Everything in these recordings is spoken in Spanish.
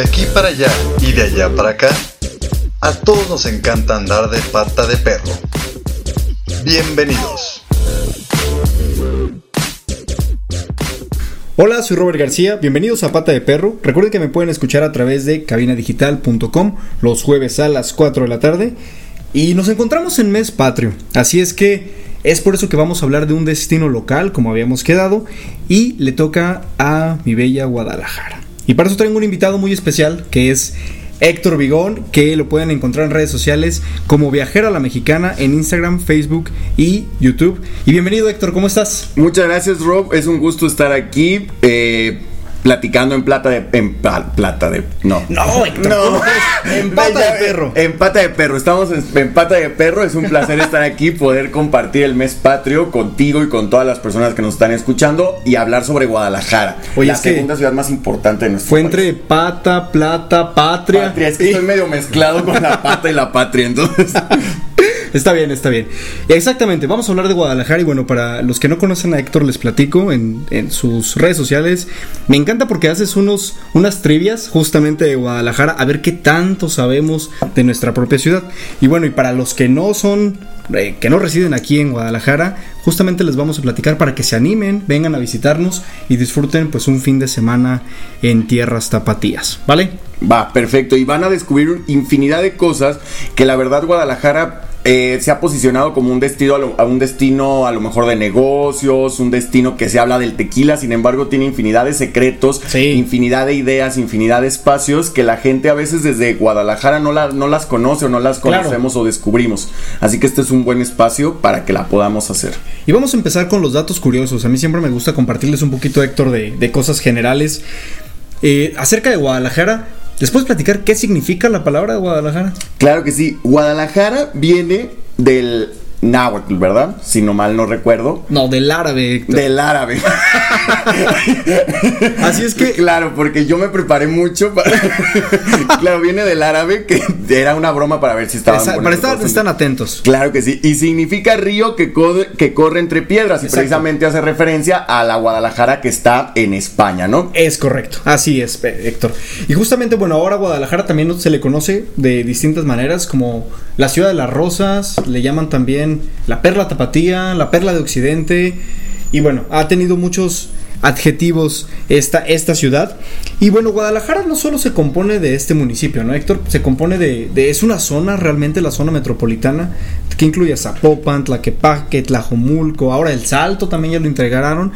De aquí para allá y de allá para acá, a todos nos encanta andar de pata de perro. Bienvenidos. Hola, soy Robert García, bienvenidos a Pata de Perro. Recuerden que me pueden escuchar a través de cabinadigital.com los jueves a las 4 de la tarde. Y nos encontramos en mes patrio, así es que es por eso que vamos a hablar de un destino local, como habíamos quedado, y le toca a mi bella Guadalajara. Y para eso tengo un invitado muy especial, que es Héctor Vigón, que lo pueden encontrar en redes sociales como Viajera la Mexicana en Instagram, Facebook y YouTube. Y bienvenido Héctor, ¿cómo estás? Muchas gracias Rob, es un gusto estar aquí. Eh, platicando en plata de en plata de no. No Héctor, no en pata de perro. en pata de perro estamos en, pata de perro es un placer estar aquí poder compartir el mes patrio contigo y con todas las personas que nos están escuchando y hablar sobre Guadalajara Oye, la es que segunda ciudad más importante de nuestro fue país. entre pata plata patria, patria es que estoy medio mezclado con la pata y la patria entonces Está bien, está bien. Exactamente, vamos a hablar de Guadalajara y bueno, para los que no conocen a Héctor les platico en, en sus redes sociales. Me encanta porque haces unos, unas trivias justamente de Guadalajara a ver qué tanto sabemos de nuestra propia ciudad. Y bueno, y para los que no son, eh, que no residen aquí en Guadalajara, justamente les vamos a platicar para que se animen, vengan a visitarnos y disfruten pues un fin de semana en tierras tapatías, ¿vale? Va, perfecto. Y van a descubrir infinidad de cosas que la verdad Guadalajara eh, se ha posicionado como un destino a, lo, a, un destino a lo mejor de negocios, un destino que se habla del tequila, sin embargo tiene infinidad de secretos, Sí. infinidad de ideas, infinidad de espacios que la gente a veces desde Guadalajara no, la- no las conoce o no las Claro. conocemos o descubrimos. Así que este es un buen espacio para que la podamos hacer. Y vamos a empezar con los datos curiosos. A mí siempre me gusta compartirles un poquito, Héctor, de, de cosas generales. Eh, acerca de Guadalajara, ¿les puedes platicar qué significa la palabra Guadalajara? Claro que sí, Guadalajara viene del náhuatl, ¿verdad? Si no mal no recuerdo. No, del árabe, Héctor. Del árabe. Así es que- Claro, porque yo me preparé mucho para... claro, viene del árabe, que era una broma para ver si estaban... Esa- para estar, están atentos. Claro que sí. Y significa río que, co- que corre entre piedras. Y precisamente hace referencia a la Guadalajara que está en España, ¿no? Es correcto, así es, Héctor. Y justamente, bueno, ahora Guadalajara también se le conoce de distintas maneras, como la ciudad de las rosas, le llaman también la perla tapatía, la perla de Occidente, y bueno, ha tenido muchos adjetivos esta, esta ciudad. Y bueno, Guadalajara no solo se compone de este municipio, ¿no, Héctor? Se compone de, es una zona, realmente la zona metropolitana, que incluye a Zapopan, Tlaquepaque, Tlajomulco, ahora el Salto también ya lo integraron.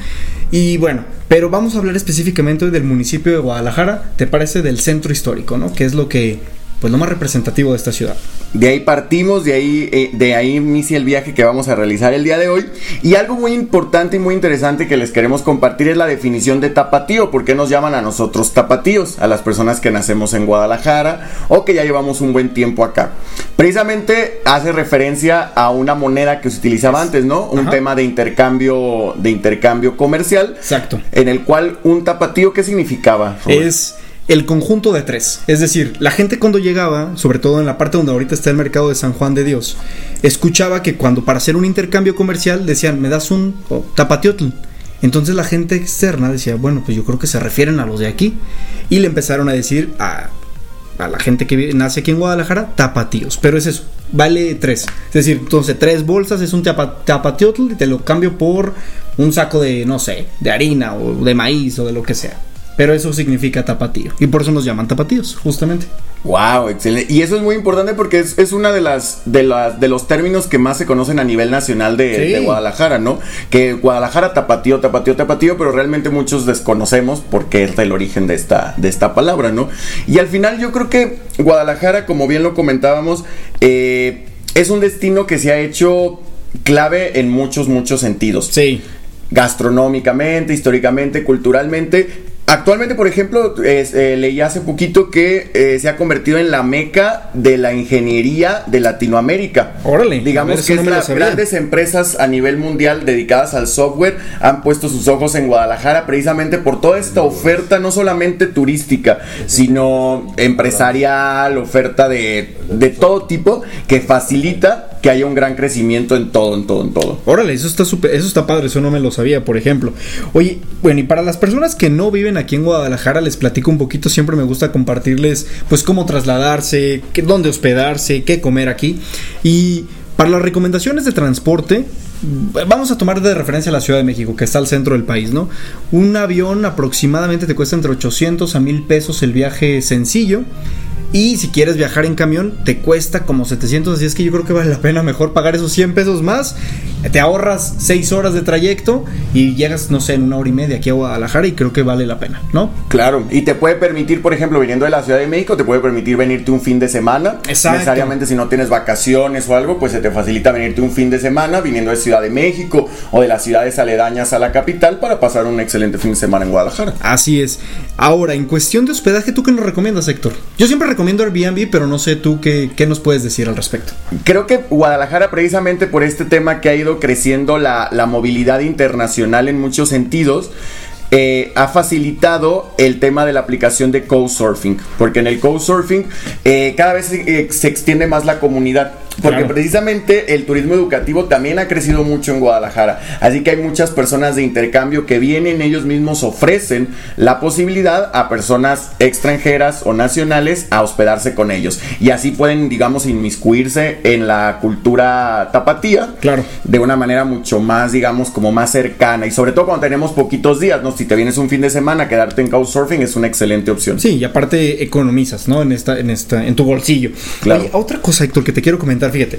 Y bueno, pero vamos a hablar específicamente del municipio de Guadalajara, ¿te parece? Del centro histórico, ¿no? Que es lo que, pues lo más representativo de esta ciudad. De ahí partimos, de ahí, eh, de ahí inicia el viaje que vamos a realizar el día de hoy. Y algo muy importante y muy interesante que les queremos compartir es la definición de tapatío. ¿Por qué nos llaman a nosotros tapatíos? A las personas que nacemos en Guadalajara o que ya llevamos un buen tiempo acá. Precisamente hace referencia a una moneda que se utilizaba antes, ¿no? Un Ajá. tema de intercambio, de intercambio comercial. Exacto. En el cual un tapatío, ¿qué significaba? Robert? Es el conjunto de tres. Es decir, la gente cuando llegaba, sobre todo en la parte donde ahorita está el mercado de San Juan de Dios, escuchaba que cuando para hacer un intercambio comercial decían, me das un oh, tapatiotl. Entonces la gente externa decía, bueno, pues yo creo que se refieren a los de aquí. Y le empezaron a decir a, a la gente que nace aquí en Guadalajara, tapatíos. Pero es eso, vale tres. Es decir, entonces tres bolsas es un tapa- tapatiotl y te lo cambio por un saco de, no sé, de harina o de maíz o de lo que sea. Pero eso significa tapatío. Y por eso nos llaman tapatíos, justamente. Wow, excelente. Y eso es muy importante porque es, es una de las, de las de los términos que más se conocen a nivel nacional de, Sí. de Guadalajara, ¿no? Que Guadalajara tapatío, tapatío, tapatío, pero realmente muchos desconocemos por qué es el origen de esta, de esta palabra, ¿no? Y al final yo creo que Guadalajara, como bien lo comentábamos, eh, es un destino que se ha hecho clave en muchos, muchos sentidos Sí. gastronómicamente, históricamente, culturalmente. Actualmente, por ejemplo, es, eh, leí hace poquito que eh, se ha convertido en la meca de la ingeniería de Latinoamérica. Órale, Digamos ver, que no las grandes empresas a nivel mundial dedicadas al software han puesto sus ojos en Guadalajara precisamente por toda esta oferta, no solamente turística, sino empresarial, oferta de, de todo tipo, que facilita que haya un gran crecimiento en todo, en todo, en todo. Órale, eso está súper, eso está padre, eso no me lo sabía, por ejemplo. Oye, bueno, y para las personas que no viven aquí en Guadalajara, les platico un poquito, siempre me gusta compartirles, pues, cómo trasladarse, dónde hospedarse, qué comer aquí. Y para las recomendaciones de transporte, Vamos a tomar de referencia la Ciudad de México, que está al centro del país, ¿no? Un avión aproximadamente te cuesta entre 800 a 1000 pesos el viaje sencillo. Y si quieres viajar en camión, te cuesta como 700. Así es que yo creo que vale la pena mejor pagar esos 100 pesos más. Te ahorras 6 horas de trayecto y llegas, no sé, en una hora y media aquí a Guadalajara y creo que vale la pena, ¿no? Claro, y te puede permitir, por ejemplo, viniendo de la Ciudad de México, te puede permitir venirte un fin de semana. Exacto. Necesariamente si no tienes vacaciones o algo, pues se te facilita venirte un fin de semana viniendo de Ciudad de México o de las ciudades aledañas a la capital para pasar un excelente fin de semana en Guadalajara. Así es. Ahora, en cuestión de hospedaje, ¿tú qué nos recomiendas, Héctor? Yo siempre recomiendo recomiendo Airbnb, pero no sé tú qué, qué, nos puedes decir al respecto. Creo que Guadalajara, precisamente por este tema que ha ido creciendo la, la movilidad internacional en muchos sentidos, eh, ha facilitado el tema de la aplicación de Couchsurfing, porque en el Couchsurfing eh, cada vez eh, se extiende más la comunidad. Porque claro. precisamente el turismo educativo también ha crecido mucho en Guadalajara. Así que hay muchas personas de intercambio que vienen, ellos mismos ofrecen la posibilidad a personas extranjeras o nacionales a hospedarse con ellos. Y así pueden, digamos, inmiscuirse en la cultura tapatía. Claro. De una manera mucho más, digamos, como más cercana. Y sobre todo cuando tenemos poquitos días, ¿no? Si te vienes un fin de semana, quedarte en Couchsurfing es una excelente opción. Sí, y aparte economizas, ¿no? En esta, en esta, en tu bolsillo. Claro. Oye, otra cosa, Héctor, que te quiero comentar fíjate.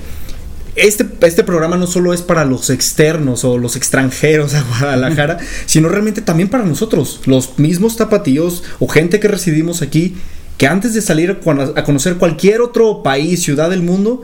Este, este programa no solo es para los externos o los extranjeros a Guadalajara, sino realmente también para nosotros, los mismos tapatíos o gente que residimos aquí, que antes de salir a conocer cualquier otro país, ciudad del mundo,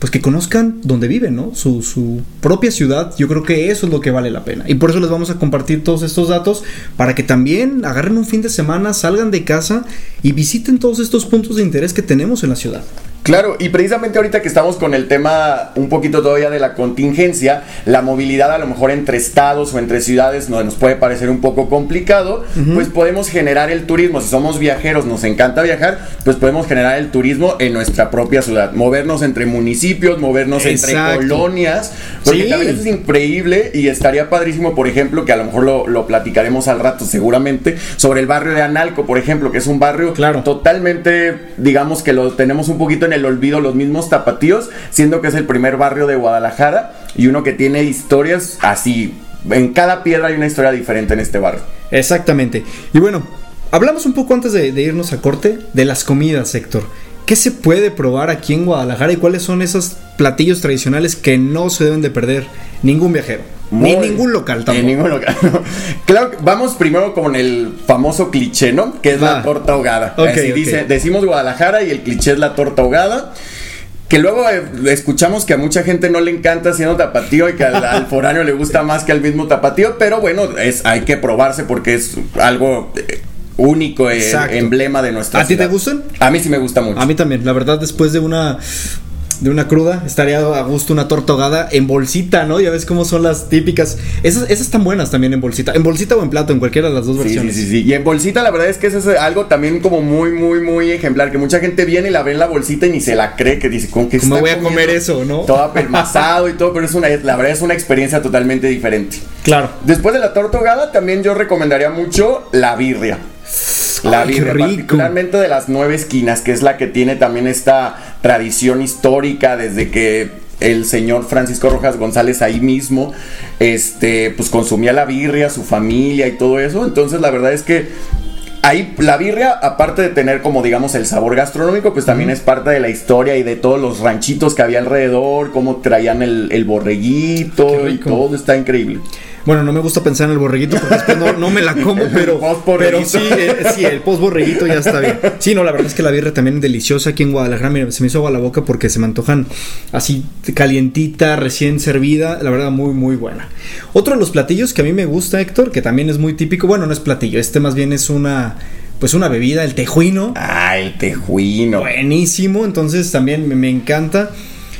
pues que conozcan dónde viven, ¿no? Su, su, propia ciudad, yo creo que eso es lo que vale la pena. Y por eso les vamos a compartir todos estos datos para que también agarren un fin de semana, salgan de casa y visiten todos estos puntos de interés que tenemos en la ciudad. Claro, y precisamente ahorita que estamos con el tema un poquito todavía de la contingencia, la movilidad a lo mejor entre estados o entre ciudades no, nos puede parecer un poco complicado, uh -huh. pues podemos generar el turismo. Si somos viajeros, nos encanta viajar, pues podemos generar el turismo en nuestra propia ciudad. Movernos entre municipios, movernos Exacto. entre colonias, porque sí. también es increíble y estaría padrísimo, por ejemplo, que a lo mejor lo, lo, platicaremos al rato seguramente, sobre el barrio de Analco, por ejemplo, que es un barrio claro. totalmente, digamos que lo tenemos un poquito en el olvido los mismos tapatíos, siendo que es el primer barrio de Guadalajara y uno que tiene historias así. En cada piedra hay una historia diferente en este barrio. Exactamente. Y bueno, hablamos un poco antes de, de irnos a corte de las comidas, Héctor. ¿Qué se puede probar aquí en Guadalajara y cuáles son esos platillos tradicionales que no se deben de perder ningún viajero? Muy, ni ningún local tampoco. En ningún local. claro, vamos primero con el famoso cliché, ¿no? Que es la torta ahogada. Okay, Así okay. dice, decimos Guadalajara y el cliché es la torta ahogada. Que luego eh, escuchamos que a mucha gente no le encanta siendo tapatío y que al, al foráneo le gusta más que al mismo tapatío, pero bueno, es, hay que probarse porque es algo único, eh, emblema de nuestra ¿A ti te gustan? A mí sí me gusta mucho. A mí también, la verdad, después de una de una cruda, estaría a gusto una torta ahogada en bolsita, ¿no? Ya ves cómo son las típicas. Esas, esas están buenas también en bolsita. En bolsita o en plato, en cualquiera de las dos sí, versiones. Sí, sí, sí. Y en bolsita, la verdad es que eso es algo también como muy, muy, muy ejemplar. Que mucha gente viene y la ve en la bolsita y ni se la cree. Que dice, ¿con qué ¿Cómo voy a comer eso, no? Todo apelmazado y todo, pero es una, la verdad es una experiencia totalmente diferente. Claro. Después de la torta ahogada, también yo recomendaría mucho la birria. La Ay, birria, particularmente de las nueve esquinas, que es la que tiene también esta tradición histórica desde que el señor Francisco Rojas González ahí mismo, este, pues consumía la birria, su familia y todo eso. Entonces la verdad es que ahí la birria, aparte de tener como digamos el sabor gastronómico, pues también es parte de la historia y de todos los ranchitos que había alrededor, cómo traían el, el borreguito y todo está increíble. Bueno, no me gusta pensar en el borreguito porque después no, no me la como, pero, pero sí, eh, sí, el post borreguito ya está bien. Sí, no, la verdad es que la birria también es deliciosa aquí en Guadalajara. Mira, se me hizo agua la boca porque se me antojan así calientita, recién servida. La verdad, muy, muy buena. Otro de los platillos que a mí me gusta, Héctor, que también es muy típico. Bueno, no es platillo, este más bien es una pues una bebida, el tejuino. Ah, el tejuino. Buenísimo, entonces también me, me encanta.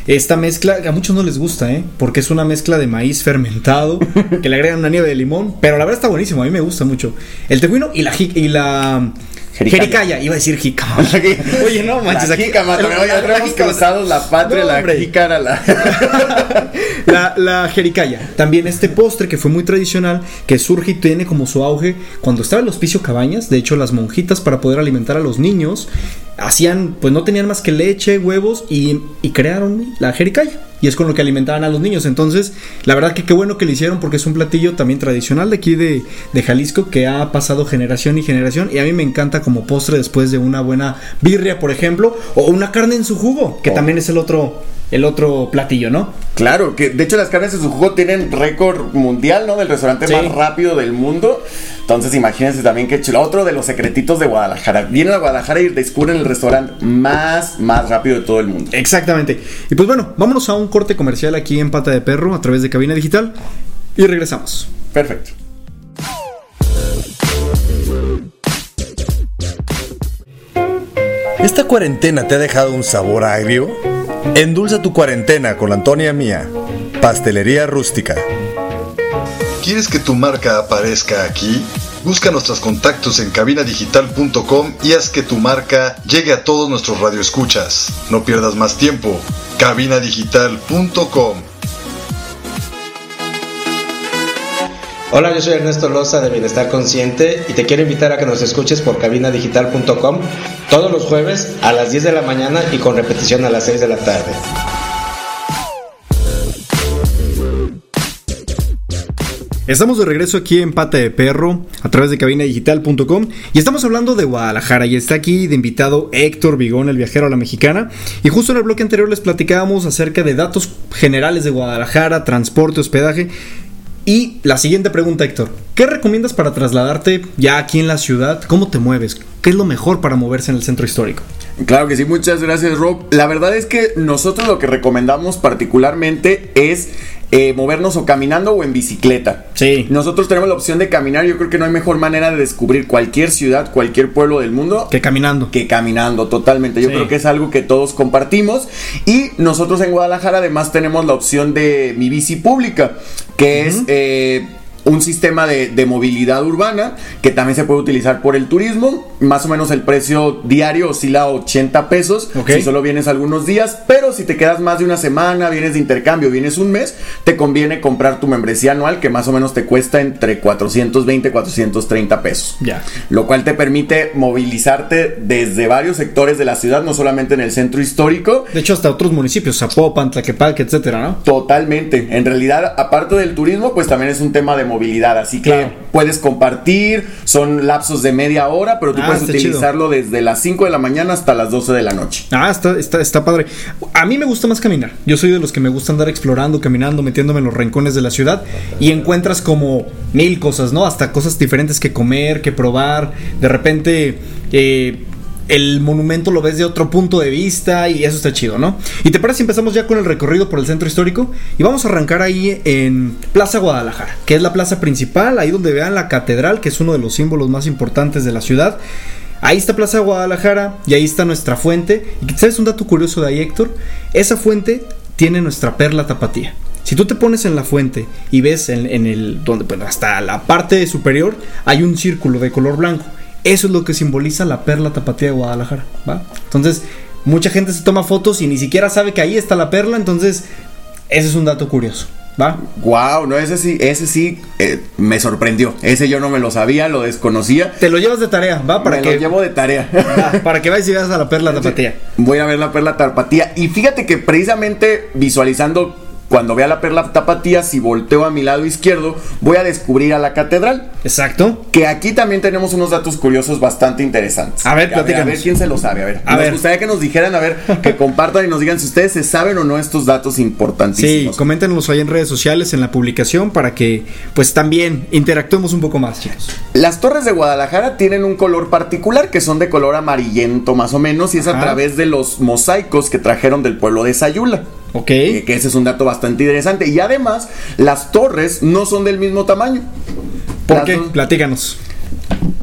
Esta mezcla a muchos no les gusta, ¿eh? Porque es una mezcla de maíz fermentado que le agregan una nieve de limón, pero la verdad está buenísimo, a mí me gusta mucho. El tejuino y la y la Jericaya. iba a decir jícama. Oye, no manches, aquí jícama, ya tenemos cruzados la patria, la jícara, la... la... la jericaya. También este postre que fue muy tradicional, que surge y tiene como su auge cuando estaba el hospicio Cabañas. De hecho, las monjitas para poder alimentar a los niños hacían, pues no tenían más que leche, huevos y, y crearon la jericaya y es con lo que alimentaban a los niños. Entonces, la verdad que qué bueno que lo hicieron porque es un platillo también tradicional de aquí de, de, Jalisco que ha pasado generación y generación y a mí me encanta como postre después de una buena birria, por ejemplo, o una carne en su jugo, que oh. también es el otro el otro platillo, ¿no? Claro, que de hecho las carnes en su jugo tienen récord mundial, ¿no? Del restaurante más rápido del mundo. Entonces imagínense también que chulo. Otro de los secretitos de Guadalajara. Vienen a Guadalajara y descubren el restaurante más, más rápido de todo el mundo. Exactamente. Y pues bueno, vámonos a un corte comercial aquí en Pata de Perro a través de Cabina Digital y regresamos. Perfecto. ¿Esta cuarentena te ha dejado un sabor agrio? Endulza tu cuarentena con Antonia Mía, Pastelería Rústica. ¿Quieres que tu marca aparezca aquí? Busca nuestros contactos en cabinadigital.com y haz que tu marca llegue a todos nuestros radioescuchas. No pierdas más tiempo. cabinadigital.com Hola, yo soy Ernesto Loza de Bienestar Consciente y te quiero invitar a que nos escuches por cabinadigital.com todos los jueves a las 10 de la mañana y con repetición a las 6 de la tarde. Estamos de regreso aquí en Pata de Perro a través de cabinadigital.com y estamos hablando de Guadalajara y está aquí de invitado Héctor Vigón, el viajero a la mexicana. Y justo en el bloque anterior les platicábamos acerca de datos generales de Guadalajara, transporte, hospedaje. Y la siguiente pregunta, Héctor. ¿Qué recomiendas para trasladarte ya aquí en la ciudad? ¿Cómo te mueves? ¿Qué es lo mejor para moverse en el centro histórico? Claro que sí, muchas gracias Rob. La verdad es que nosotros lo que recomendamos particularmente es eh, movernos o caminando o en bicicleta. Sí. Nosotros tenemos la opción de caminar. Yo creo que no hay mejor manera de descubrir cualquier ciudad, cualquier pueblo del mundo. Que caminando. Que caminando, totalmente. Yo creo que es algo que todos compartimos. Y nosotros en Guadalajara además tenemos la opción de mi bici pública, que es... Eh, un sistema de, movilidad urbana que también se puede utilizar por el turismo. Más o menos el precio diario oscila a 80 pesos si solo vienes algunos días, pero si te quedas más de una semana, vienes de intercambio, vienes un mes, te conviene comprar tu membresía anual que más o menos te cuesta entre 420 y 430 pesos. Ya. Lo cual te permite movilizarte desde varios sectores de la ciudad, no solamente en el centro histórico. De hecho, hasta otros municipios, Zapopan, Tlaquepaque, etcétera, ¿no? Totalmente. En realidad, aparte del turismo, pues también es un tema de movilidad. Así que puedes compartir, son lapsos de media hora, pero tú ah, puedes utilizarlo desde las 5 de la mañana hasta las 12 de la noche. Ah, está, está, está padre. A mí me gusta más caminar. Yo soy de los que me gusta andar explorando, caminando, metiéndome en los rincones de la ciudad y encuentras como mil cosas, ¿no? Hasta cosas diferentes que comer, que probar. De repente... Eh, el monumento lo ves de otro punto de vista y eso está chido, ¿no? Y te parece si empezamos ya con el recorrido por el centro histórico y vamos a arrancar ahí en Plaza Guadalajara, que es la plaza principal, ahí donde vean la catedral, que es uno de los símbolos más importantes de la ciudad. Ahí está Plaza Guadalajara y ahí está nuestra fuente. Y sabes un dato curioso de ahí, Héctor, esa fuente tiene nuestra perla tapatía. Si tú te pones en la fuente y ves en, el donde pues, hasta la parte superior hay un círculo de color blanco eso es lo que simboliza la perla tapatía de Guadalajara, ¿va? Entonces, mucha gente se toma fotos y ni siquiera sabe que ahí está la perla, entonces ese es un dato curioso. ¿Va? Wow, no, ese sí, ese sí eh, me sorprendió. Ese yo no me lo sabía, lo desconocía. Te lo llevas de tarea, ¿va? Para me que... lo llevo de tarea. para que vayas y veas a la perla tapatía. Voy a ver la perla tapatía. Y fíjate que precisamente visualizando cuando vea la perla tapatía, si volteo a mi lado izquierdo, voy a descubrir a la catedral. Exacto. Que aquí también tenemos unos datos curiosos bastante interesantes. A ver, a ver, a ver quién se lo sabe. A ver, a nos gustaría que nos dijeran, a ver, que compartan y nos digan si ustedes se saben o no estos datos importantísimos. Sí, coméntenos ahí en redes sociales, en la publicación, para que, pues también interactuemos un poco más, chicos. Las torres de Guadalajara tienen un color particular, que son de color amarillento más o menos, y es a través de los mosaicos que trajeron del pueblo de Sayula. Ok. Que, ese es un dato bastante interesante. Y además, las torres no son del mismo tamaño. ¿Por qué? Platícanos.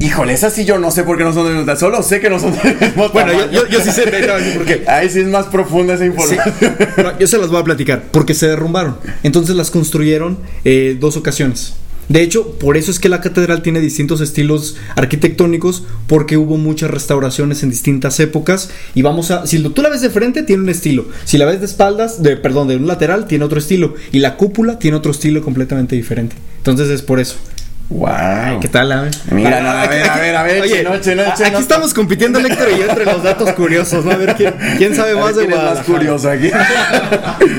Híjole, esas sí yo no sé por qué no son del mismo tamaño. Solo sé que no son del mismo Bueno, yo, yo, sí sé por qué. Ahí sí es más profunda esa información. yo se las voy a platicar. Porque se derrumbaron. Entonces las construyeron eh, dos ocasiones. De hecho, por eso es que la catedral tiene distintos estilos arquitectónicos, porque hubo muchas restauraciones en distintas épocas. Y vamos a, si tú la ves de frente, tiene un estilo. Si la ves de espaldas, de, perdón, de un lateral, tiene otro estilo. Y la cúpula tiene otro estilo completamente diferente. Entonces es por eso. Wow. ¿Qué tal, Ave? Mira, no, a ver, a ver, a ver, Oye, a- chino. aquí estamos compitiendo Héctor y yo entre los datos curiosos, ¿no? A ver quién, quién sabe A ver más de quién es más curioso aquí.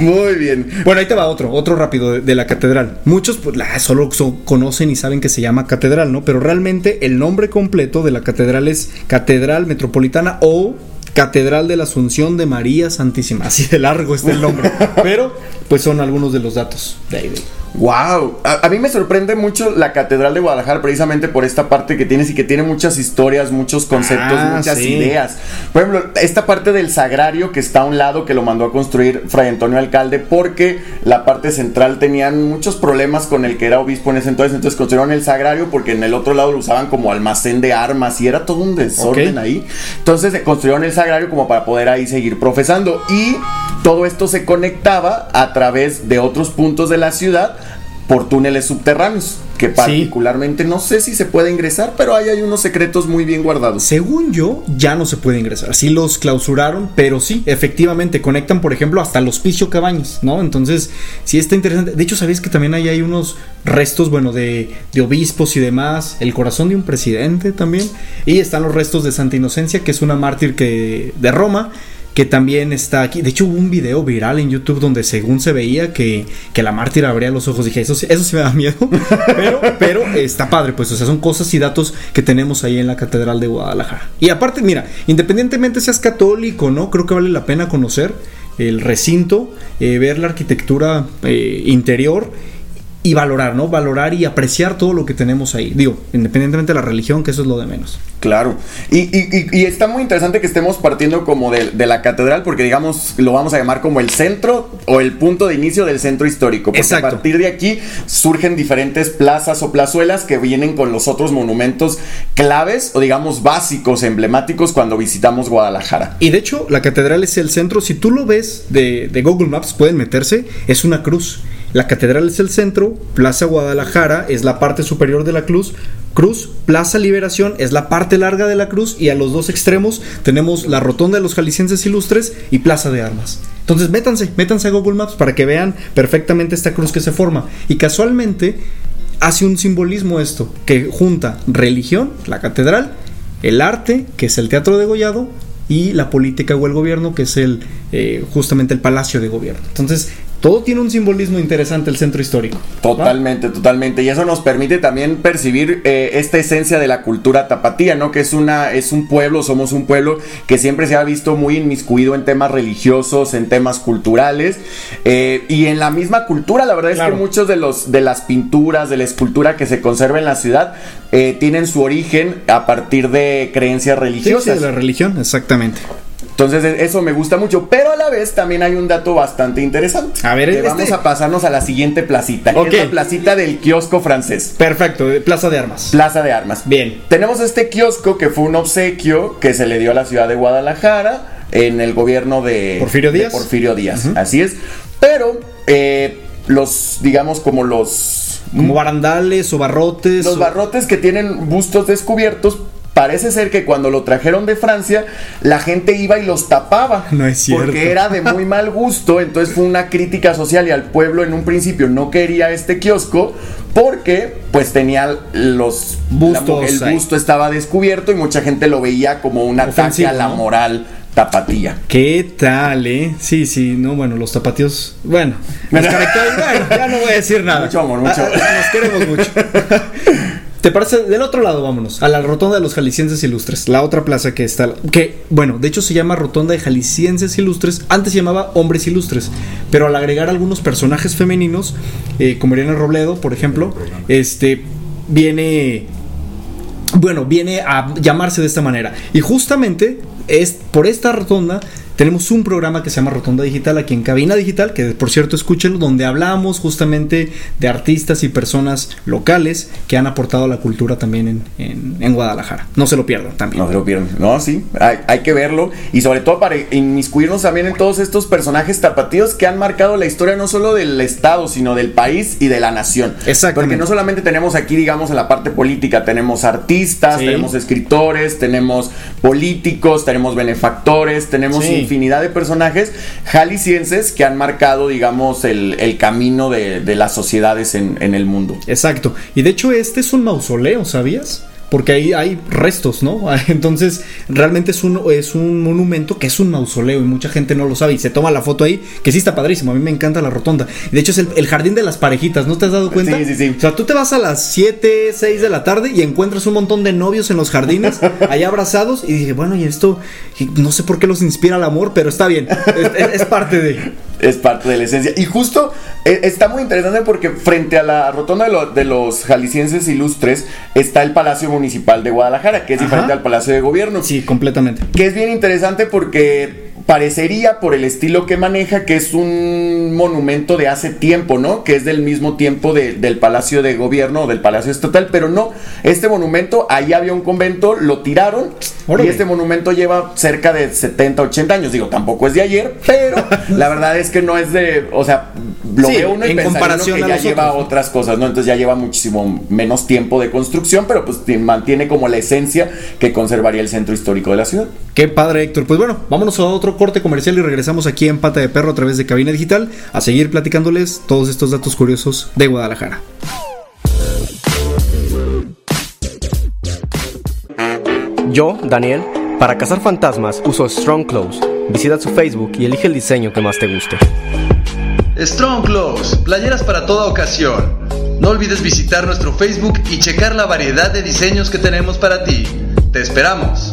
Muy bien. Bueno, ahí te va otro, otro rápido de, de la catedral. Muchos pues, la, solo so- conocen y saben que se llama catedral, ¿no? Pero realmente el nombre completo de la catedral es Catedral Metropolitana o Catedral de la Asunción de María Santísima. Así de largo está el nombre. Pero, pues son algunos de los datos de ahí. Wow, a, a mí me sorprende mucho la Catedral de Guadalajara precisamente por esta parte que tienes y que tiene muchas historias, muchos conceptos, Ah, muchas sí. ideas. Por ejemplo, esta parte del sagrario que está a un lado que lo mandó a construir Fray Antonio Alcalde porque la parte central tenían muchos problemas con el que era obispo en ese entonces, entonces construyeron el sagrario porque en el otro lado lo usaban como almacén de armas y era todo un desorden Ok. ahí. Entonces se construyeron el sagrario como para poder ahí seguir profesando y todo esto se conectaba a través de otros puntos de la ciudad por túneles subterráneos, que particularmente no sé si se puede ingresar, pero ahí hay unos secretos muy bien guardados. Según yo, ya no se puede ingresar. Sí los clausuraron, pero sí, efectivamente, conectan, por ejemplo, hasta el hospicio Cabañas, ¿no? Entonces, sí está interesante. De hecho, ¿sabéis que también ahí hay unos restos, bueno, de, de obispos y demás? El corazón de un presidente también. Y están los restos de Santa Inocencia, que es una mártir que, de Roma. Que también está aquí. De hecho, hubo un video viral en YouTube donde, según se veía, que, que la mártir abría los ojos. Dije, eso, sí- eso sí me da miedo. Pero, pero está padre, pues. O sea, son cosas y datos que tenemos ahí en la Catedral de Guadalajara. Y aparte, mira, independientemente seas católico, ¿no? Creo que vale la pena conocer el recinto, eh, ver la arquitectura eh, interior y valorar, ¿no? Valorar y apreciar todo lo que tenemos ahí. Digo, independientemente de la religión, que eso es lo de menos. Claro. Y, y- y- y está muy interesante que estemos partiendo como de, de la catedral, porque digamos, lo vamos a llamar como el centro o el punto de inicio del centro histórico. Porque Exacto. a partir de aquí surgen diferentes plazas o plazuelas que vienen con los otros monumentos claves o digamos básicos, emblemáticos cuando visitamos Guadalajara. Y de hecho, la catedral es el centro. Si tú lo ves de, de Google Maps, pueden meterse. Es una cruz. La catedral es el centro. Plaza Guadalajara es la parte superior de la cruz. Cruz, Plaza Liberación es la parte larga de la cruz. Y a los dos extremos tenemos la rotonda de los jaliscienses ilustres y Plaza de Armas. Entonces, métanse, métanse a Google Maps para que vean perfectamente esta cruz que se forma. Y casualmente hace un simbolismo esto, que junta religión, la catedral, el arte, que es el teatro de Gollado, y la política o el gobierno, que es el eh, justamente el palacio de gobierno. Entonces, todo tiene un simbolismo interesante el centro histórico. Totalmente, totalmente. Y eso nos permite también percibir eh, esta esencia de la cultura tapatía, ¿no? Que es una, es un pueblo, somos un pueblo que siempre se ha visto muy inmiscuido en temas religiosos, en temas culturales. eh, y en la misma cultura, la verdad es que muchos de los de las pinturas, de la escultura que se conserva en la ciudad, eh, tienen su origen a partir de creencias Sí, sí, religiosas. de la religión, exactamente. Entonces e- eso me gusta mucho, pero a la vez también hay un dato bastante interesante. A ver, que este- vamos a pasarnos a la siguiente placita, que es la placita del kiosco francés. Perfecto, Plaza de Armas. Plaza de Armas. Bien. Tenemos este kiosco que fue un obsequio que se le dio a la ciudad de Guadalajara en el gobierno de Porfirio de Díaz. Porfirio Díaz, así es. Pero eh, los, digamos, como los Como barandales o barrotes. los o- barrotes que tienen bustos descubiertos. Parece ser que cuando lo trajeron de Francia, la gente iba y los tapaba. No es cierto. Porque era de muy mal gusto. Entonces fue una crítica social y al pueblo en un principio no quería este kiosco. Porque pues tenía los Bustos la- el ahí. busto estaba descubierto y mucha gente lo veía como un ataque Ofensivo, a la ¿no? moral tapatía. ¿Qué tal, eh? Sí, sí, no, bueno, los tapatíos. Bueno, caracterizan- bueno, ya no voy a decir nada. Mucho amor, mucho Ah, amor. ah, Nos queremos mucho. ¿Te parece? Del otro lado, vámonos. A la Rotonda de los Jaliscienses Ilustres. La otra plaza que está. Que, bueno, de hecho se llama Rotonda de Jaliscienses Ilustres. Antes se llamaba Hombres Ilustres. Pero al agregar algunos personajes femeninos, eh, como Irene Robledo, por ejemplo, este. Viene bueno, viene a llamarse de esta manera. Y justamente es por esta rotonda tenemos un programa que se llama Rotonda Digital aquí en Cabina Digital, que por cierto escúchenlo, donde hablamos justamente de artistas y personas locales que han aportado a la cultura también en, en, Guadalajara. No se lo pierdan también. No se lo pierdan. No, sí, hay, hay, que verlo y sobre todo para inmiscuirnos también en todos estos personajes tapatíos que han marcado la historia no solo del Estado, sino del país y de la nación. Exacto. Porque no solamente tenemos aquí, digamos, en la parte política, tenemos artistas, tenemos escritores, tenemos políticos, tenemos benefactores, tenemos infinidad de personajes jaliscienses que han marcado, digamos, el, camino de, las sociedades en, en el mundo. Exacto. Y de hecho este es un mausoleo, ¿sabías? Porque ahí hay restos, ¿no? Entonces, realmente es un, es un monumento que es un mausoleo y mucha gente no lo sabe y se toma la foto ahí, que sí está padrísimo, a mí me encanta la rotonda. De hecho, es el, jardín de las parejitas, ¿no te has dado cuenta? Sí, sí, sí. O sea, tú te vas a las 7, 6 de la tarde y encuentras un montón de novios en los jardines, ahí abrazados, y dije, bueno, y esto, no sé por qué los inspira el amor, pero está bien, es parte de es parte de la esencia. Y justo eh, está muy interesante porque frente a la rotonda de, los jaliscienses ilustres está el Palacio Municipal de Guadalajara, que es diferente al Palacio de Gobierno. Sí, completamente. Que es bien interesante porque parecería por el estilo que maneja que es un monumento de hace tiempo, ¿no? Que es del mismo tiempo del Palacio de Gobierno o del Palacio Estatal, pero no. Este monumento, ahí había un convento, lo tiraron y este monumento lleva cerca de 70, 80 años. Digo, tampoco es de ayer, pero la verdad es que no es de, o sea, lo veo uno en comparación que ya lleva otras cosas, ¿no? Entonces ya lleva muchísimo menos tiempo de construcción, pero pues mantiene como la esencia que conservaría el centro histórico de la ciudad. Qué padre, Héctor. Pues bueno, vámonos a otro corte comercial y regresamos aquí en Pata de Perro a través de Cabina Digital a seguir platicándoles todos estos datos curiosos de Guadalajara. Yo, Daniel, para cazar fantasmas uso Strong Clothes. Visita su Facebook y elige el diseño que más te guste. Strong Clothes, playeras para toda ocasión. No olvides visitar nuestro Facebook y checar la variedad de diseños que tenemos para ti. Te esperamos.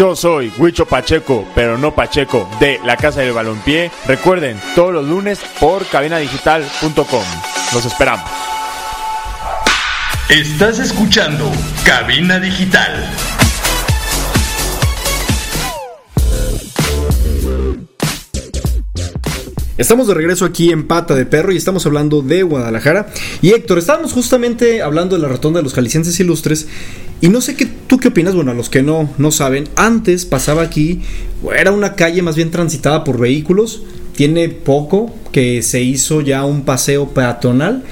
Yo soy Huicho Pacheco, pero no Pacheco, de la Casa del Balompié. Recuerden, todos los lunes por cabinadigital.com. Los esperamos. Estás escuchando Cabina Digital. Estamos de regreso aquí en Pata de Perro y estamos hablando de Guadalajara. Y Héctor, estábamos justamente hablando de la rotonda de los jaliscienses ilustres. Y no sé qué, tú qué opinas, bueno, a los que no, no saben, antes pasaba aquí, era una calle más bien transitada por vehículos. Tiene poco que se hizo ya un paseo peatonal.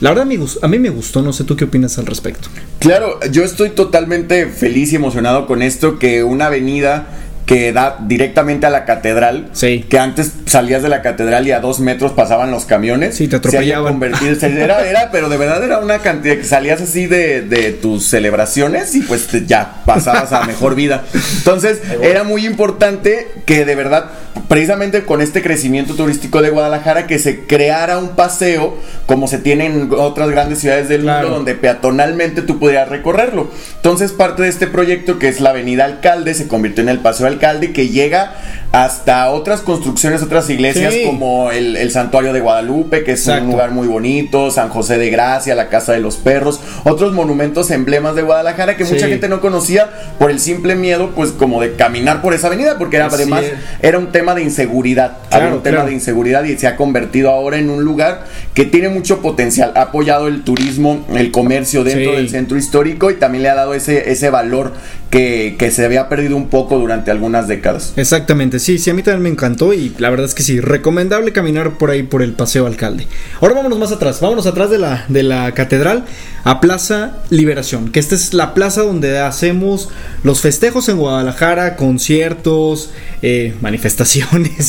La verdad a mí me gustó, no sé tú qué opinas al respecto. Claro, yo estoy totalmente feliz y emocionado con esto, que una avenida que da directamente a la catedral. Sí. Que antes salías de la catedral y a dos metros pasaban los camiones. Sí, te atropellaban. Convertido, era, era, pero de verdad era una cantidad que salías así de, de tus celebraciones y pues ya pasabas a mejor vida. Entonces, era muy importante que de verdad, precisamente con este crecimiento turístico de Guadalajara, que se creara un paseo como se tiene en otras grandes ciudades del mundo, donde peatonalmente tú pudieras recorrerlo. Entonces, parte de este proyecto, que es la Avenida Alcalde, se convirtió en el Paseo Alcalde que llega hasta otras construcciones, otras iglesias como el, Santuario de Guadalupe, que es un lugar muy bonito, San José de Gracia, la Casa de los Perros, otros monumentos, emblemas de Guadalajara que mucha gente no conocía por el simple miedo, pues como de caminar por esa avenida, porque era, además era un tema de inseguridad, era un tema de inseguridad y se ha convertido ahora en un lugar que tiene mucho potencial, ha apoyado el turismo, el comercio dentro del centro histórico y también le ha dado ese, ese valor que, que se había perdido un poco durante algunas décadas. Exactamente, sí, sí, a mí también me encantó y la verdad es que sí, recomendable caminar por ahí por el Paseo Alcalde. Ahora vámonos más atrás, vámonos atrás de la, de la catedral a Plaza Liberación, que esta es la plaza donde hacemos los festejos en Guadalajara, conciertos, eh, manifestaciones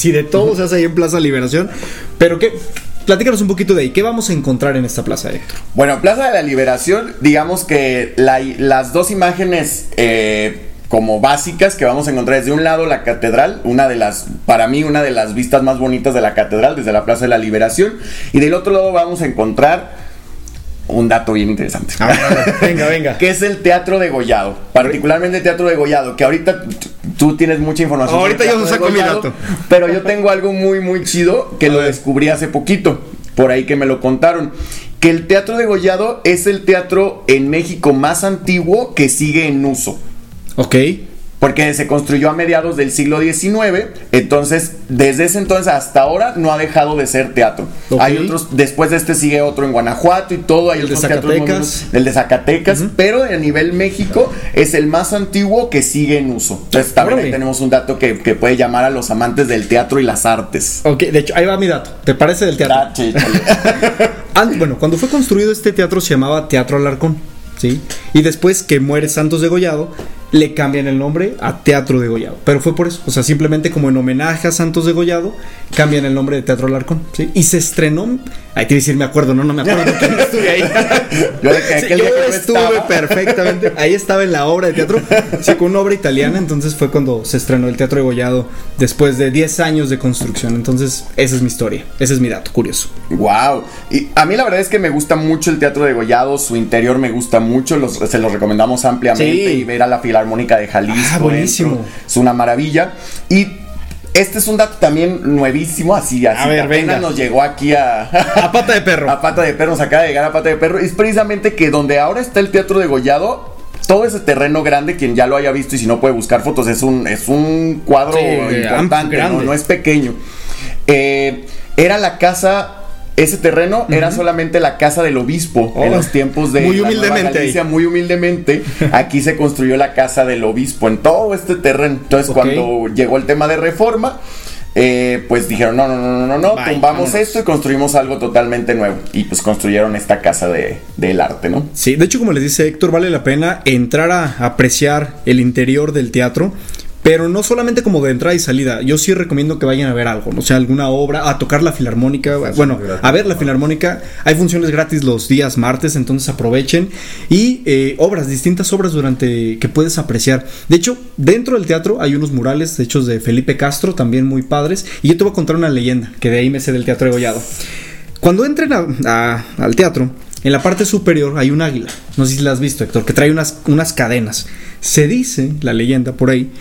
y de todo se hace ahí en Plaza Liberación. Pero que Platícanos un poquito de ahí. ¿Qué vamos a encontrar en esta plaza, Héctor? Bueno, Plaza de la Liberación, digamos que las dos imágenes eh, como básicas que vamos a encontrar desde un lado la catedral, una de las, para mí, una de las vistas más bonitas de la catedral, desde la Plaza de la Liberación, y del otro lado vamos a encontrar un dato bien interesante. venga, venga. que es el teatro de Gollado, particularmente el teatro de Gollado, que ahorita tú tienes mucha información. Ahorita yo saco mi dato. Pero yo tengo algo muy, muy chido que lo descubrí hace poquito, por ahí que me lo contaron. Que el teatro de Gollado es el teatro en México más antiguo que sigue en uso. Ok. Porque se construyó a mediados del siglo XIX, entonces desde ese entonces hasta ahora no ha dejado de ser teatro. Hay otros, después de este sigue otro en Guanajuato y todo, hay El de otros muy Zacatecas. buenos, el de Zacatecas, pero a nivel México es el más antiguo que sigue en uso. Entonces también ahí tenemos un dato que, que puede llamar a los amantes del teatro y las artes. Ok, de hecho, ahí va mi dato. ¿Te parece del teatro? Ah, sí, bueno, cuando fue construido este teatro se llamaba Teatro Alarcón, ¿sí? Y después que muere Santos Degollado, le cambian el nombre a Teatro Degollado. Pero fue por eso, o sea, simplemente como en homenaje a Santos Degollado, cambian el nombre de Teatro Alarcón, ¿sí? Y se estrenó, ahí te decir, me acuerdo, no, no me acuerdo porque no estuve ahí. Yo de Sí, yo no estuve estaba- perfectamente, ahí estaba en la obra de teatro, sí, con una obra italiana, entonces fue cuando se estrenó el Teatro Degollado después de 10 años de construcción, entonces esa es mi historia, ese es mi dato, curioso. Wow. Y a mí la verdad es que me gusta mucho el teatro de Gollado, su interior me gusta mucho, los- se los recomendamos ampliamente Sí. y ver a la Filarmónica de Jalisco. Ah, buenísimo. dentro, es una maravilla. Y este es un dato también nuevísimo, así, así A ver, venga. nos llegó aquí a, A pata de perro. a pata de perro, nos acaba de llegar a pata de perro. Es precisamente que donde ahora está el teatro de Gollado. Todo ese terreno grande, quien ya lo haya visto y si no puede buscar fotos, es un, es un cuadro Sí, importante, no es pequeño. Eh, era la casa, ese terreno era solamente la casa del obispo en Oh, los tiempos de muy humildemente Galicia, muy humildemente. Aquí se construyó la casa del obispo en todo este terreno. Entonces, cuando llegó el tema de reforma, eh, pues dijeron, no, no, no, no, no, no, Bye, tumbamos vámonos. esto y construimos algo totalmente nuevo. Y pues construyeron esta casa de, del arte, ¿no? Sí, de hecho, como les dice Héctor, vale la pena entrar a apreciar el interior del teatro. Pero no solamente como de entrada y salida, yo sí recomiendo que vayan a ver algo, o sea, alguna obra, a tocar la filarmónica, bueno, a ver la filarmónica, hay funciones gratis los días martes, entonces aprovechen y eh, obras, distintas obras durante que puedes apreciar. De hecho, dentro del teatro hay unos murales hechos de Felipe Castro, también muy padres, y yo te voy a contar una leyenda, que de ahí me sé del teatro de Gollado. Cuando entren a- a- al teatro, en la parte superior hay un águila. No sé si la has visto, Héctor, que trae unas, unas cadenas. Se dice, la leyenda por ahí,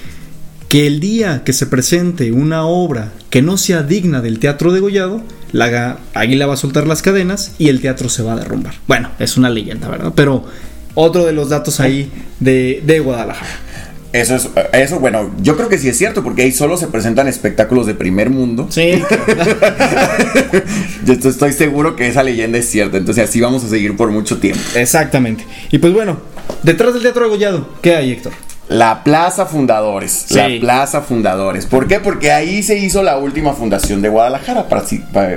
que el día que se presente una obra que no sea digna del teatro de Gollado, la águila va a soltar las cadenas y el teatro se va a derrumbar. Bueno, es una leyenda, ¿verdad? Pero otro de los datos ahí de, de Guadalajara. Eso es, eso, bueno, yo creo que sí es cierto, porque ahí solo se presentan espectáculos de primer mundo. Sí. Yo estoy- estoy seguro que esa leyenda es cierta, entonces así vamos a seguir por mucho tiempo. Exactamente. Y pues bueno, detrás del teatro de Gollado, ¿qué hay, Héctor? La Plaza Fundadores. Sí. La Plaza Fundadores. ¿Por qué? Porque ahí se hizo la última fundación de Guadalajara,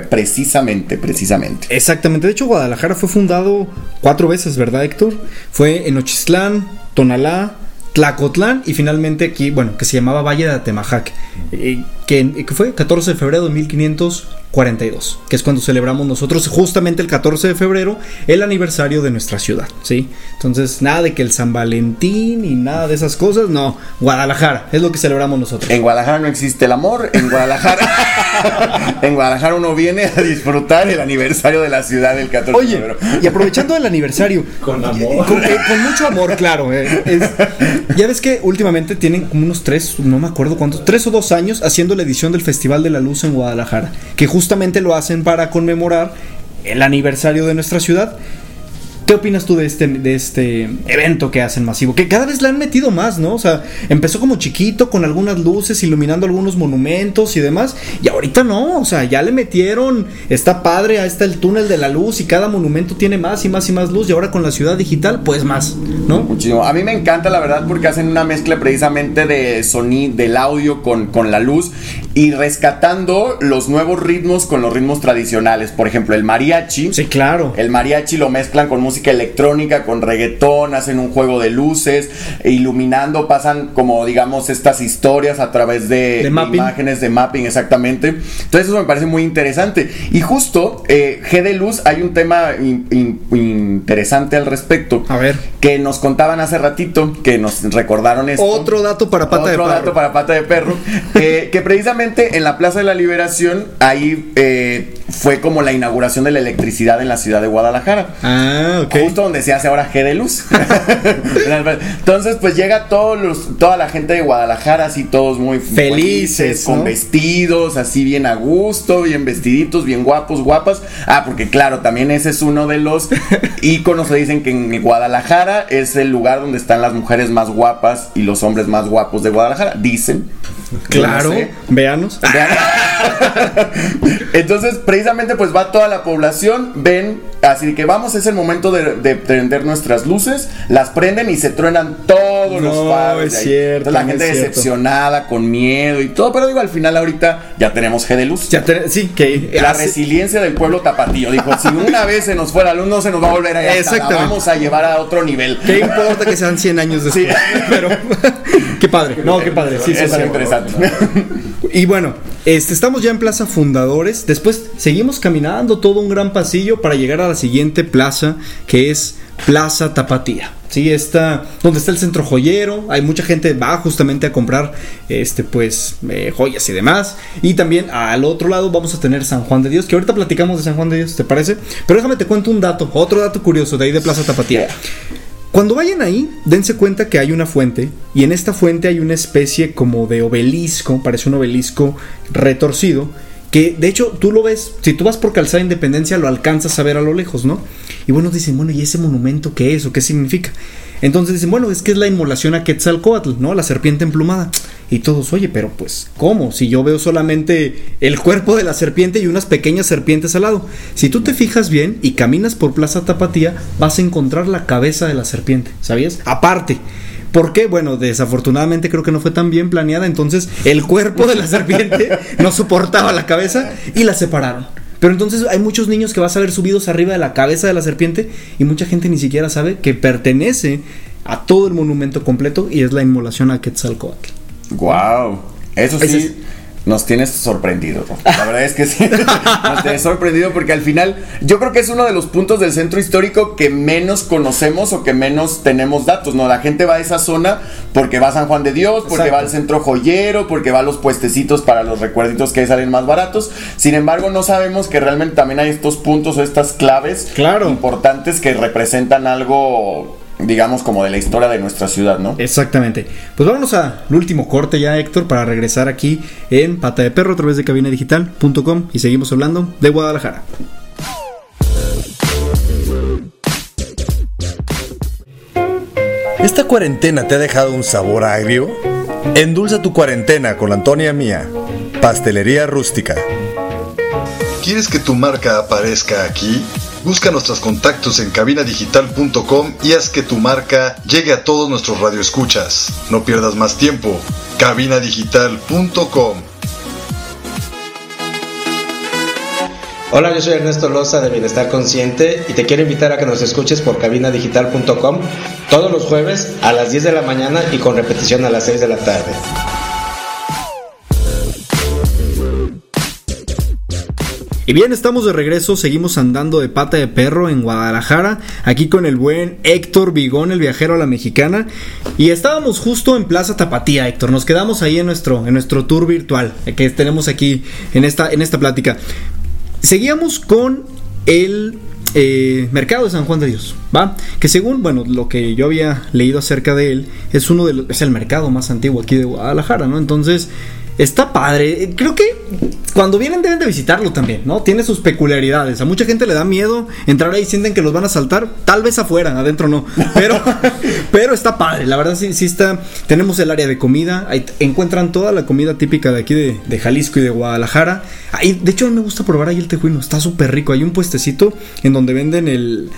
precisamente, precisamente. Exactamente, de hecho Guadalajara fue fundado cuatro veces, ¿verdad Héctor? Fue en Ochistlán, Tonalá, Tlacotlán y finalmente aquí, bueno, que se llamaba Valle de Atemajac, eh, que, que fue 14 de febrero de 1542, que es cuando celebramos nosotros justamente el 14 de febrero el aniversario de nuestra ciudad, ¿sí? Entonces, nada de que el San Valentín y nada de esas cosas, no, Guadalajara, es lo que celebramos nosotros. En Guadalajara no existe el amor, en Guadalajara en Guadalajara uno viene a disfrutar el aniversario de la ciudad del 14 de Oye, febrero. y aprovechando el aniversario. Con amor. Con, eh, con mucho amor, claro. eh, es- ya ves que últimamente tienen como unos tres, no me acuerdo cuántos, tres o dos años haciendo la edición del Festival de la Luz en Guadalajara. Que justamente lo hacen para conmemorar el aniversario de nuestra ciudad. ¿Qué opinas tú de este, de este evento que hacen masivo? Que cada vez le han metido más, ¿no? O sea, empezó como chiquito con algunas luces iluminando algunos monumentos y demás. Y ahorita no, o sea, ya le metieron, está padre, ahí está el túnel de la luz y cada monumento tiene más y más y más luz. Y ahora con la ciudad digital, pues más, ¿no? Muchísimo. A mí me encanta la verdad porque hacen una mezcla precisamente de sonido, del audio con, con la luz y rescatando los nuevos ritmos con los ritmos tradicionales. Por ejemplo, el mariachi. Sí, claro. El mariachi lo mezclan con música electrónica, con reggaetón, hacen un juego de luces, iluminando, pasan como digamos estas historias a través de, De imágenes de mapping exactamente. Entonces eso me parece muy interesante. Y justo, eh, G de Luz, hay un tema in- in- interesante al respecto. A ver. Que nos contaban hace ratito, que nos recordaron esto. Otro dato para pata de Otro perro. dato para pata de perro. eh, que precisamente en la Plaza de la Liberación, ahí eh, fue como la inauguración de la electricidad en la ciudad de Guadalajara. Ah, Justo donde se hace ahora G de luz. Entonces, pues llega todos los, toda la gente de Guadalajara, así todos muy Felices, con ¿no? vestidos, así bien a gusto, bien vestiditos, bien guapos, guapas. Ah, porque claro, también ese es uno de los íconos que dicen que en Guadalajara es el lugar donde están las mujeres más guapas y los hombres más guapos de Guadalajara. Dicen. No Claro, sé. véanos. Vean. Entonces, precisamente, pues va toda la población, ven, así que vamos, es el momento de, de prender nuestras luces, las prenden y se truenan todos los No, faros. es cierto, Entonces, la no gente es decepcionada, con miedo y todo, pero digo, al final ahorita ya tenemos G de luz. Ya te- sí, que La hace- resiliencia del pueblo tapatío. Dijo, si una vez se nos fue la luz, no se nos va a volver a la. Vamos a llevar a otro nivel. ¿Qué importa que sean 100 años después? Sí. Pero, qué padre. No, qué padre. Sí, sí. es interesante. Y bueno, este, estamos ya en Plaza Fundadores. Después seguimos caminando todo un gran pasillo para llegar a la siguiente plaza, que es Plaza Tapatía. Sí, está donde está el centro joyero. Hay mucha gente va justamente a comprar, este, pues, eh, joyas y demás. Y también al otro lado vamos a tener San Juan de Dios, que ahorita platicamos de San Juan de Dios, ¿te parece? Pero déjame te cuento un dato, otro dato curioso de ahí de Plaza Tapatía. Cuando vayan ahí, dense cuenta que hay una fuente y en esta fuente hay una especie como de obelisco, parece un obelisco retorcido, que de hecho tú lo ves, si tú vas por Calzada Independencia lo alcanzas a ver a lo lejos, ¿no? Y bueno, dicen, bueno, ¿y ese monumento qué es o qué significa? Entonces dicen, bueno, es que es la inmolación a Quetzalcoatl, ¿no? La serpiente emplumada. Y todos, oye, pero pues, ¿cómo? Si yo veo solamente el cuerpo de la serpiente y unas pequeñas serpientes al lado. Si tú te fijas bien y caminas por Plaza Tapatía, vas a encontrar la cabeza de la serpiente, ¿sabías? Aparte. ¿Por qué? Bueno, desafortunadamente creo que no fue tan bien planeada, entonces el cuerpo de la serpiente no soportaba la cabeza y la separaron. Pero entonces hay muchos niños que vas a ver subidos arriba de la cabeza de la serpiente y mucha gente ni siquiera sabe que pertenece a todo el monumento completo y es la inmolación a Quetzalcoatl. Wow, eso sí nos tienes sorprendido. La verdad es que sí, nos tienes sorprendido porque al final yo creo que es uno de los puntos del centro histórico que menos conocemos o que menos tenemos datos. No, la gente va a esa zona porque va a San Juan de Dios, porque Exacto. va al centro joyero, porque va a los puestecitos para los recuerditos que ahí salen más baratos. Sin embargo, no sabemos que realmente también hay estos puntos o estas claves Claro. importantes que representan algo, digamos, como de la historia de nuestra ciudad, ¿no? Exactamente. Pues vámonos al último corte ya, Héctor, para regresar aquí en Pata de Perro a través de cabinadigital.com y seguimos hablando de Guadalajara. ¿Esta cuarentena te ha dejado un sabor agrio? Endulza tu cuarentena con la Antonia Mía, Pastelería Rústica. ¿Quieres que tu marca aparezca aquí? Busca nuestros contactos en cabinadigital.com y haz que tu marca llegue a todos nuestros radioescuchas. No pierdas más tiempo. cabinadigital.com Hola, yo soy Ernesto Loza de Bienestar Consciente y te quiero invitar a que nos escuches por cabinadigital.com todos los jueves a las 10 de la mañana y con repetición a las 6 de la tarde. Y bien, estamos de regreso, seguimos andando de pata de perro en Guadalajara, aquí con el buen Héctor Vigón, el viajero a la mexicana, y estábamos justo en Plaza Tapatía, Héctor, nos quedamos ahí en nuestro, en nuestro tour virtual que tenemos aquí en esta, en esta plática. Seguíamos con el eh, mercado de San Juan de Dios, ¿va? Que según, bueno, lo que yo había leído acerca de él, es uno de los, es el mercado más antiguo aquí de Guadalajara, ¿no? Entonces, está padre. Creo que cuando vienen deben de visitarlo también, ¿no? Tiene sus peculiaridades. A mucha gente le da miedo entrar ahí, sienten que los van a saltar, tal vez afuera, adentro no. Pero, pero está padre, la verdad sí, sí está. Tenemos el área de comida, ahí encuentran toda la comida típica de aquí de, de Jalisco y de Guadalajara. Ahí, de hecho, a mí me gusta probar ahí el tejuino, está súper rico. Hay un puestecito en donde venden el,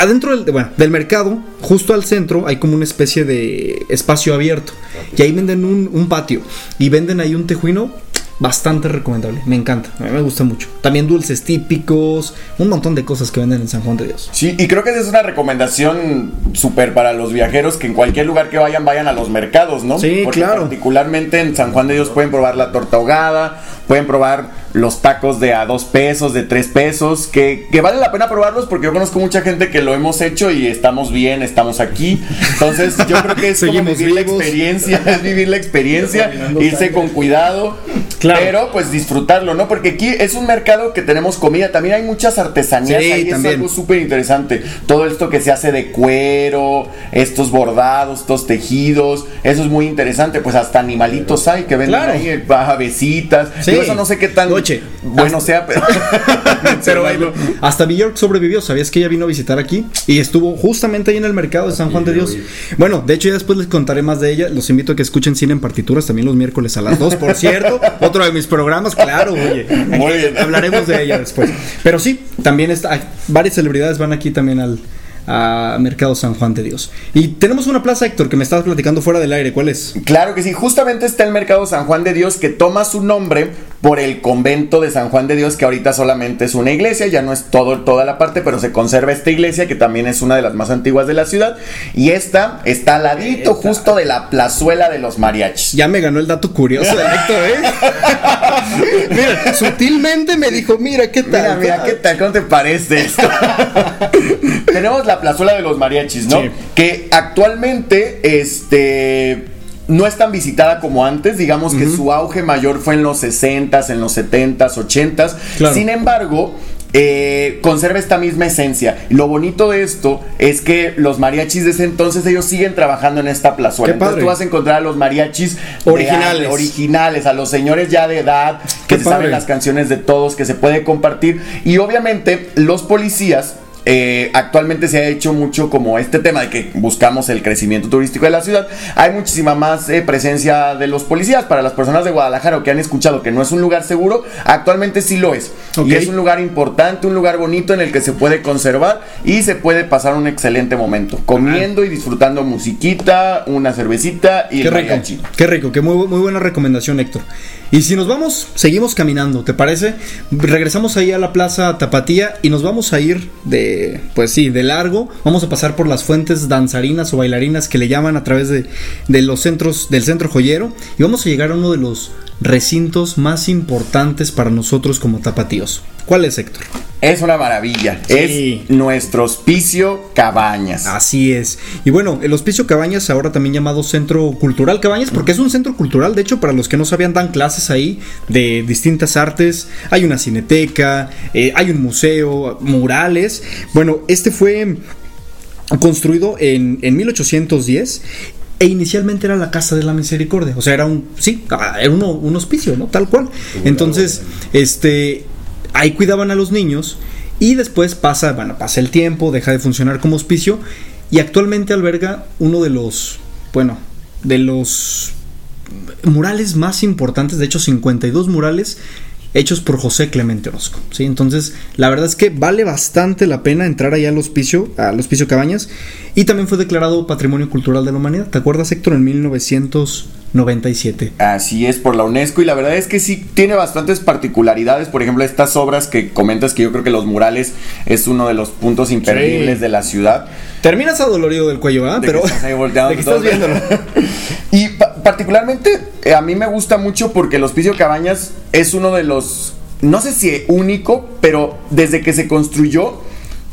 adentro del, bueno, del mercado, justo al centro, hay como una especie de espacio abierto. Y ahí venden un, un patio. Y venden ahí un tejuino bastante recomendable. Me encanta, a mí me gusta mucho. También dulces típicos, un montón de cosas que venden en San Juan de Dios. Sí, y creo que esa es una recomendación súper para los viajeros que en cualquier lugar que vayan, vayan a los mercados, ¿no? Sí, Porque claro. Particularmente en San Juan de Dios pueden probar la torta ahogada, pueden probar los tacos de a dos pesos, de tres pesos, que, que vale la pena probarlos porque yo conozco mucha gente que lo hemos hecho y estamos bien, estamos aquí. Entonces yo creo que es como vivir la experiencia, es vivir la experiencia, irse con cuidado, Claro. pero pues disfrutarlo, ¿no? Porque aquí es un mercado que tenemos comida, también hay muchas artesanías, Sí, ahí es algo súper interesante. Todo esto que se hace de cuero, estos bordados, estos tejidos, eso es muy interesante. Pues hasta animalitos hay que venden Claro. ahí, eh, avesitas. Sí. Eso no sé qué tan Oye, bueno sea, pero. Pero mencionarlo. hasta Bjork sobrevivió. ¿Sabías que ella vino a visitar aquí? Y estuvo justamente ahí en el mercado de San Juan de Dios. Bueno, de hecho, ya después les contaré más de ella. Los invito a que escuchen cine en partituras también los miércoles a las 2, por cierto. Otro de mis programas, claro, oye. Muy bien. Hablaremos de ella después. Pero sí, también está. Varias celebridades van aquí también al. A Mercado San Juan de Dios. Y tenemos una plaza, Héctor, que me estabas platicando fuera del aire. ¿Cuál es? Claro que sí, justamente está el mercado San Juan de Dios que toma su nombre por el convento de San Juan de Dios que ahorita solamente es una iglesia, ya no es todo toda la parte, pero se conserva esta iglesia que también es una de las más antiguas de la ciudad y esta está al ladito justo de la plazuela de los mariachis. Ya me ganó el dato curioso del Héctor, ¿eh? mira, sutilmente me dijo, mira, ¿qué tal? Mira, mira, ¿qué tal? ¿Cómo te parece esto? Tenemos la plazuela de los mariachis, ¿no? Sí. Que actualmente, este... No es tan visitada como antes, digamos que su auge mayor fue en los 60s, en los 70s, 80s. Claro. Sin embargo, eh, conserva esta misma esencia. Lo bonito de esto es que los mariachis de ese entonces, ellos siguen trabajando en esta plazuela. Entonces tú vas a encontrar a los mariachis Originales. antes, originales, a los señores ya de edad, que Qué se padre. saben las canciones de todos, que se puede compartir. Y obviamente los policías. Eh, actualmente se ha hecho mucho como este tema de que buscamos el crecimiento turístico de la ciudad. Hay muchísima más eh, presencia de los policías para las personas de Guadalajara o que han escuchado que no es un lugar seguro. Actualmente sí lo es. Y es un lugar importante, un lugar bonito en el que se puede conservar y se puede pasar un excelente momento. Comiendo y disfrutando musiquita, una cervecita y Qué el rico, mariachi. qué rico, qué muy, muy buena recomendación, Héctor. Y si nos vamos, seguimos caminando, ¿te parece? Regresamos ahí a la plaza Tapatía y nos vamos a ir de, pues sí, de largo. Vamos a pasar por las fuentes danzarinas o bailarinas que le llaman a través de, de los centros, del centro joyero. Y vamos a llegar a uno de los recintos más importantes para nosotros como tapatíos. ¿Cuál es, Héctor? Es una maravilla. Sí. Es nuestro hospicio Cabañas. Así es. Y bueno, el Hospicio Cabañas, ahora también llamado Centro Cultural Cabañas, porque es un centro cultural. De hecho, para los que no sabían, dan clases ahí de distintas artes. Hay una cineteca, eh, hay un museo, murales. Bueno, este fue construido en, en 1810. E inicialmente era la Casa de la Misericordia. O sea, era un. Sí, era un hospicio, ¿no? Tal cual. Entonces, este. Ahí cuidaban a los niños. Y después pasa, bueno, pasa el tiempo, deja de funcionar como hospicio. Y actualmente alberga uno de los. Bueno, de los murales más importantes, de hecho 52 murales hechos por José Clemente Orozco, ¿sí? Entonces, la verdad es que vale bastante la pena entrar allá al hospicio, al hospicio Cabañas y también fue declarado Patrimonio Cultural de la Humanidad. ¿Te acuerdas, Héctor? En 1997. Así es, por la UNESCO. Y la verdad es que sí tiene bastantes particularidades. Por ejemplo, estas obras que comentas, que yo creo que los murales es uno de los puntos imperdibles Sí. de la ciudad. Terminas adolorido del cuello, ¿ah? Pero que estás ahí volteando de que estás viéndolo. y pa- particularmente eh, a mí me gusta mucho porque el Hospicio Cabañas es uno de los, no sé si único, pero desde que se construyó,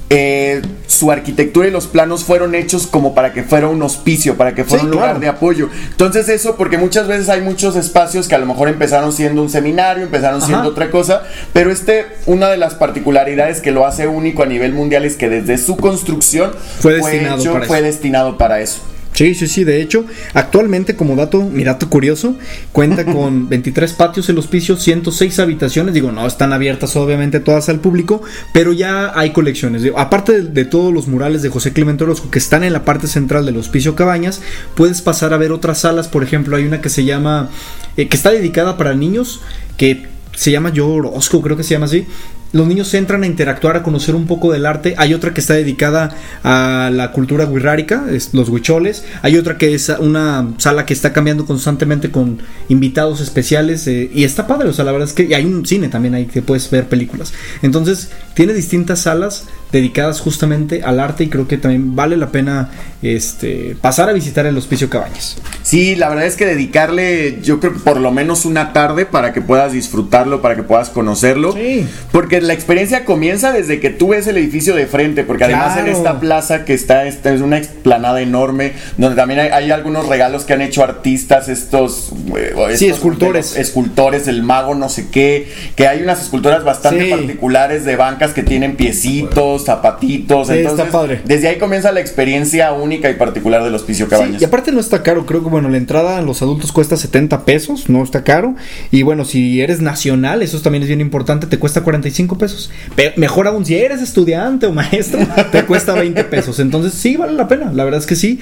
eh, su arquitectura y los planos fueron hechos como para que fuera un hospicio, para que fuera Sí, un lugar claro. de apoyo. Entonces eso, porque muchas veces hay muchos espacios que a lo mejor empezaron siendo un seminario, empezaron Ajá. siendo otra cosa, pero este, una de las particularidades que lo hace único a nivel mundial es que desde su construcción Fue destinado para fue eso. destinado para eso. Sí, sí, sí. De hecho, actualmente, como dato, mi dato curioso, cuenta con 23 patios el hospicio, 106 habitaciones. Digo, no están abiertas obviamente todas al público, pero ya hay colecciones. Digo, aparte de, de todos los murales de José Clemente Orozco que están en la parte central del hospicio Cabañas, puedes pasar a ver otras salas. Por ejemplo, hay una que se llama, eh, que está dedicada para niños, que se llama Yo Orozco, creo que se llama así. Los niños entran a interactuar, a conocer un poco del arte. Hay otra que está dedicada a la cultura wixárika, los huicholes. Hay otra que es una sala que está cambiando constantemente con invitados especiales. Eh, y está padre, o sea, la verdad es que hay un cine también ahí que puedes ver películas. Entonces, tiene distintas salas dedicadas justamente al arte y creo que también vale la pena este, pasar a visitar el Hospicio Cabañas. Sí, la verdad es que dedicarle, yo creo por lo menos una tarde para que puedas disfrutarlo, para que puedas conocerlo. Sí. Porque la experiencia comienza desde que tú ves el edificio de frente, porque además en esta plaza que está, esta es una explanada enorme, donde también hay, algunos regalos que han hecho artistas, estos, eh, sí, escultores. escultores, el mago no sé qué, que hay unas esculturas bastante particulares de bancas que tienen piecitos, zapatitos. entonces, está padre. Desde ahí comienza la experiencia única y particular del Hospicio Cabañas. y aparte no está caro, creo que bueno, la entrada a los adultos cuesta 70 pesos, no está caro. Y bueno, si eres nacional, eso también es bien importante, te cuesta 45 pesos. Pero mejor aún, si eres estudiante o maestro, te cuesta 20 pesos. Entonces sí, vale la pena, la verdad es que sí.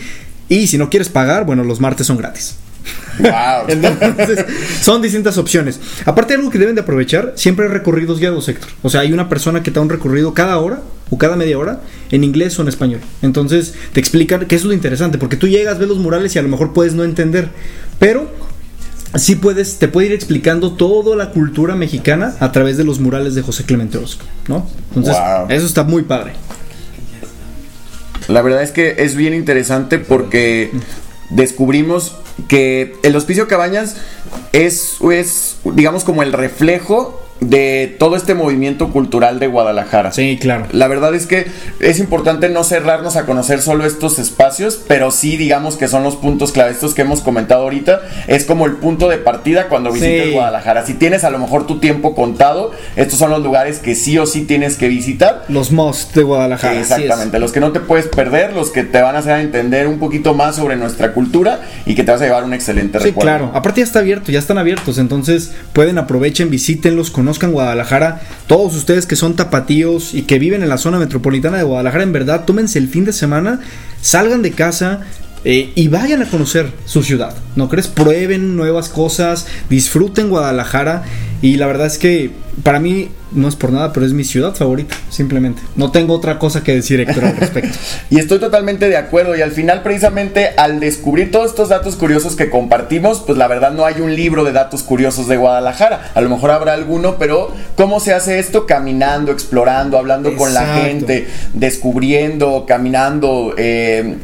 Y si no quieres pagar, bueno, los martes son gratis. Wow. Entonces, son distintas opciones. Aparte, algo que deben de aprovechar, siempre hay recorridos guiados, Héctor. O sea, hay una persona que te da un recorrido cada hora o cada media hora en inglés o en español. Entonces, te explican que eso es lo interesante, porque tú llegas, ves los murales y a lo mejor puedes no entender, pero sí puedes, te puede ir explicando toda la cultura mexicana a través de los murales de José Clemente Orozco, ¿no? Entonces, eso está muy padre. La verdad es que es bien interesante porque descubrimos que el Hospicio Cabañas es, es digamos, como el reflejo de todo este movimiento cultural de Guadalajara. Sí, claro. La verdad es que es importante no cerrarnos a conocer solo estos espacios, pero sí digamos que son los puntos clave, estos que hemos comentado ahorita, es como el punto de partida cuando visites Guadalajara. Si tienes a lo mejor tu tiempo contado, estos son los lugares que sí o sí tienes que visitar. Los most de Guadalajara. exactamente, los que no te puedes perder, los que te van a hacer entender un poquito más sobre nuestra cultura y que te vas a llevar un excelente sí, claro. Aparte ya está abierto, ya están abiertos, entonces pueden aprovechen, visítenlos, con conozcan Guadalajara, todos ustedes que son tapatíos y que viven en la zona metropolitana de Guadalajara, en verdad, tómense el fin de semana, salgan de casa, eh, y vayan a conocer su ciudad, ¿no crees? Prueben nuevas cosas, disfruten Guadalajara y la verdad es que para mí no es por nada, pero es mi ciudad favorita, simplemente. No tengo otra cosa que decir, Héctor, al respecto. y estoy totalmente de acuerdo y al final precisamente al descubrir todos estos datos curiosos que compartimos, pues la verdad no hay un libro de datos curiosos de Guadalajara. A lo mejor habrá alguno, pero ¿cómo se hace esto? Caminando, explorando, hablando con la gente, descubriendo, caminando. Eh,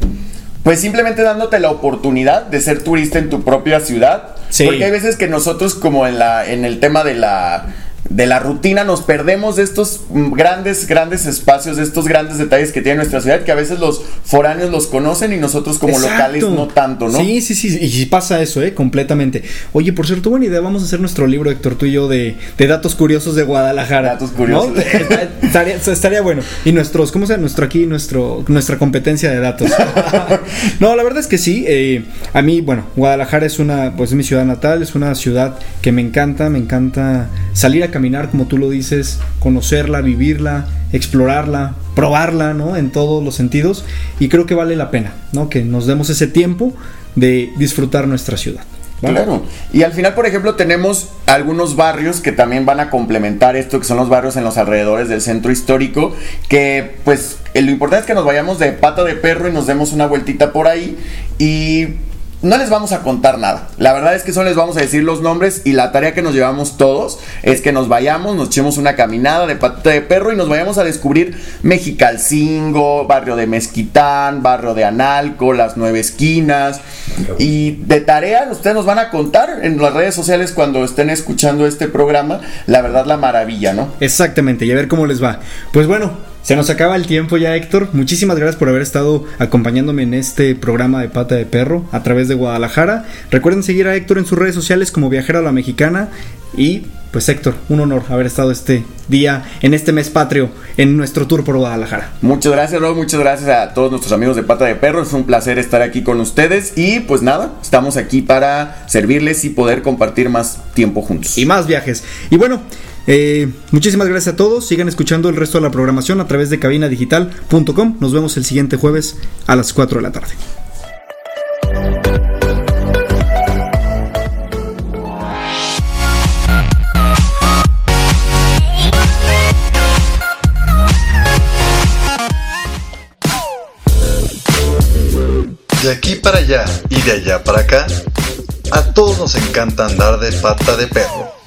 pues simplemente dándote la oportunidad de ser turista en tu propia ciudad. Porque hay veces que nosotros como en la en el tema de la de la rutina nos perdemos de estos grandes, grandes espacios, de estos grandes detalles que tiene nuestra ciudad, que a veces los foráneos los conocen y nosotros como locales no tanto, ¿no? Sí, sí, sí, y pasa eso, ¿eh? Completamente. Oye, por cierto, buena idea, vamos a hacer nuestro libro, Héctor, tú y yo, de, datos curiosos de Guadalajara. Datos curiosos. estaría, bueno. Y nuestros, ¿cómo se? Nuestro aquí, nuestro, nuestra competencia de datos. no, la verdad es que sí. Eh, a mí, bueno, Guadalajara es una, pues es mi ciudad natal, es una ciudad que me encanta, me encanta salir a caminar, como tú lo dices, conocerla, vivirla, explorarla, probarla, ¿no? En todos los sentidos. Y creo que vale la pena, ¿no? Que nos demos ese tiempo de disfrutar nuestra ciudad. Claro. Y al final, por ejemplo, tenemos algunos barrios que también van a complementar esto, que son los barrios en los alrededores del centro histórico, que pues lo importante es que nos vayamos de pata de perro y nos demos una vueltita por ahí. Y no les vamos a contar nada. La verdad es que solo les vamos a decir los nombres y la tarea que nos llevamos todos es que nos vayamos, nos echemos una caminada de patita de perro y nos vayamos a descubrir Mexicalcingo, barrio de Mezquitán, barrio de Analco, las nueve esquinas. Y de tarea ustedes nos van a contar en las redes sociales cuando estén escuchando este programa, la verdad la maravilla, ¿no? Exactamente, y a ver cómo les va. Pues bueno, se nos acaba el tiempo ya, Héctor. Muchísimas gracias por haber estado acompañándome en este programa de Pata de Perro a través de Guadalajara. Recuerden seguir a Héctor en sus redes sociales como Viajera a la Mexicana. Y pues Héctor, un honor haber estado este día, en este mes patrio, en nuestro tour por Guadalajara. Muchas gracias, Rob. Muchas gracias a todos nuestros amigos de Pata de Perro. Es un placer estar aquí con ustedes. Y pues nada, estamos aquí para servirles y poder compartir más tiempo juntos. Y más viajes. Y bueno. Eh, muchísimas gracias a todos. Sigan escuchando el resto de la programación a través de cabinadigital.com. Nos vemos el siguiente jueves a las 4 de la tarde. De aquí para allá y de allá para acá, a todos nos encanta andar de pata de perro.